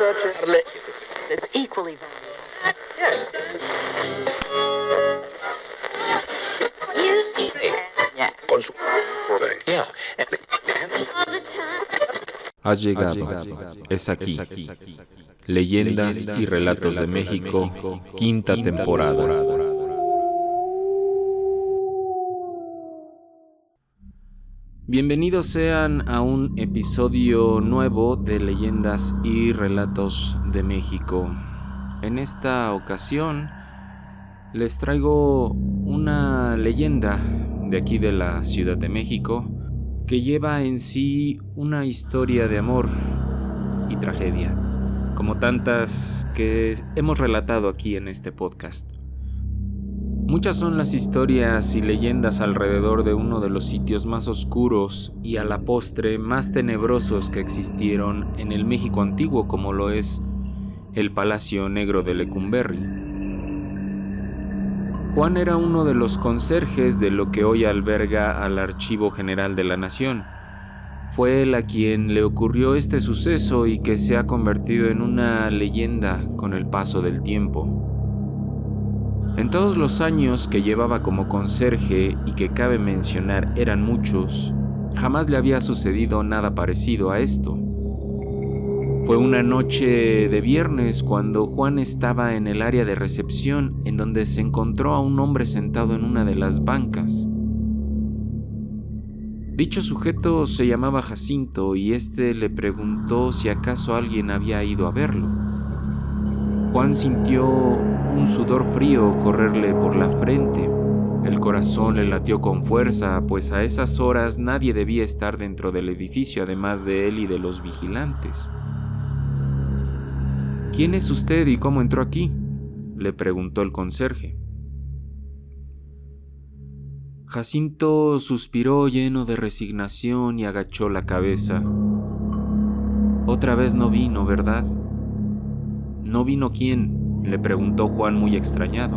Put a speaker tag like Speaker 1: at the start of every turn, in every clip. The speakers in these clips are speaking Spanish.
Speaker 1: It's equally
Speaker 2: Has llegado, es aquí. Leyendas y relatos de México, quinta temporada. Bienvenidos sean a un episodio nuevo de Leyendas y Relatos de México. En esta ocasión les traigo una leyenda de aquí de la Ciudad de México que lleva en sí una historia de amor y tragedia, como tantas que hemos relatado aquí en este podcast. Muchas son las historias y leyendas alrededor de uno de los sitios más oscuros y a la postre más tenebrosos que existieron en el México antiguo como lo es el Palacio Negro de Lecumberri. Juan era uno de los conserjes de lo que hoy alberga al Archivo General de la Nación. Fue él a quien le ocurrió este suceso y que se ha convertido en una leyenda con el paso del tiempo. En todos los años que llevaba como conserje y que cabe mencionar eran muchos, jamás le había sucedido nada parecido a esto. Fue una noche de viernes cuando Juan estaba en el área de recepción en donde se encontró a un hombre sentado en una de las bancas. Dicho sujeto se llamaba Jacinto y éste le preguntó si acaso alguien había ido a verlo. Juan sintió un sudor frío correrle por la frente. El corazón le latió con fuerza, pues a esas horas nadie debía estar dentro del edificio además de él y de los vigilantes. ¿Quién es usted y cómo entró aquí? le preguntó el conserje. Jacinto suspiró lleno de resignación y agachó la cabeza. Otra vez no vino, ¿verdad? ¿No vino quién? Le preguntó Juan muy extrañado.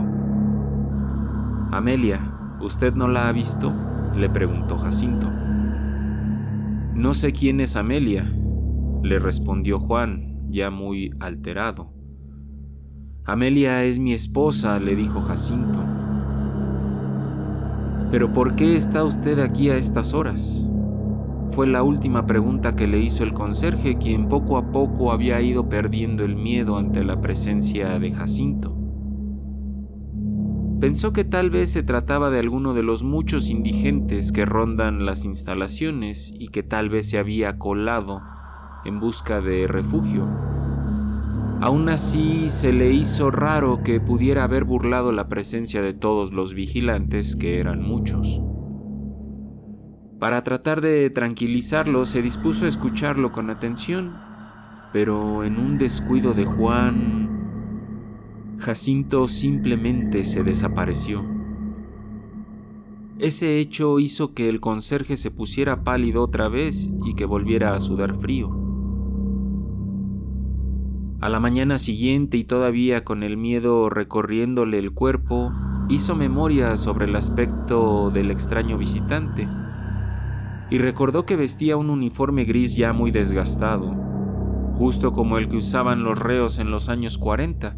Speaker 2: Amelia, ¿usted no la ha visto? le preguntó Jacinto. No sé quién es Amelia, le respondió Juan, ya muy alterado. Amelia es mi esposa, le dijo Jacinto. ¿Pero por qué está usted aquí a estas horas? Fue la última pregunta que le hizo el conserje, quien poco a poco había ido perdiendo el miedo ante la presencia de Jacinto. Pensó que tal vez se trataba de alguno de los muchos indigentes que rondan las instalaciones y que tal vez se había colado en busca de refugio. Aún así, se le hizo raro que pudiera haber burlado la presencia de todos los vigilantes, que eran muchos. Para tratar de tranquilizarlo, se dispuso a escucharlo con atención, pero en un descuido de Juan, Jacinto simplemente se desapareció. Ese hecho hizo que el conserje se pusiera pálido otra vez y que volviera a sudar frío. A la mañana siguiente y todavía con el miedo recorriéndole el cuerpo, hizo memoria sobre el aspecto del extraño visitante y recordó que vestía un uniforme gris ya muy desgastado, justo como el que usaban los reos en los años 40,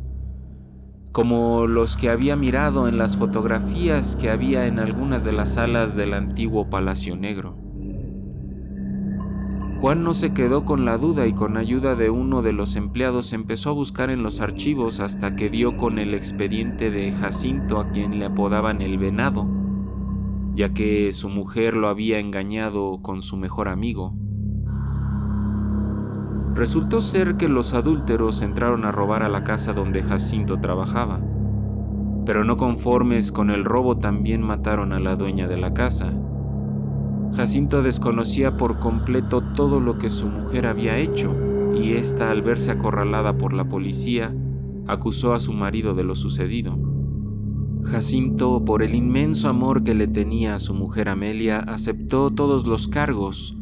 Speaker 2: como los que había mirado en las fotografías que había en algunas de las salas del antiguo Palacio Negro. Juan no se quedó con la duda y con ayuda de uno de los empleados empezó a buscar en los archivos hasta que dio con el expediente de Jacinto a quien le apodaban el venado, ya que su mujer lo había engañado con su mejor amigo. Resultó ser que los adúlteros entraron a robar a la casa donde Jacinto trabajaba, pero no conformes con el robo también mataron a la dueña de la casa Jacinto desconocía por completo todo lo que su mujer había hecho, y ésta, al verse acorralada por la policía, acusó a su marido de lo sucedido. Jacinto, por el inmenso amor que le tenía a su mujer Amelia, aceptó todos los cargos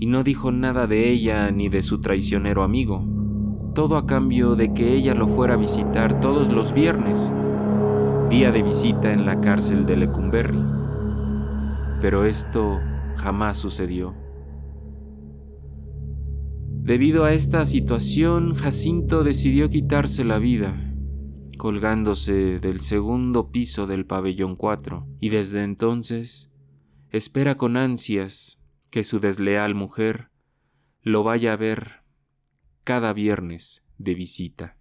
Speaker 2: y no dijo nada de ella ni de su traicionero amigo, todo a cambio de que ella lo fuera a visitar todos los viernes, día de visita en la cárcel de Lecumberri. Pero esto jamás sucedió. Debido a esta situación, Jacinto decidió quitarse la vida, colgándose del segundo piso del pabellón 4, y desde entonces espera con ansias que su desleal mujer lo vaya a ver cada viernes de visita.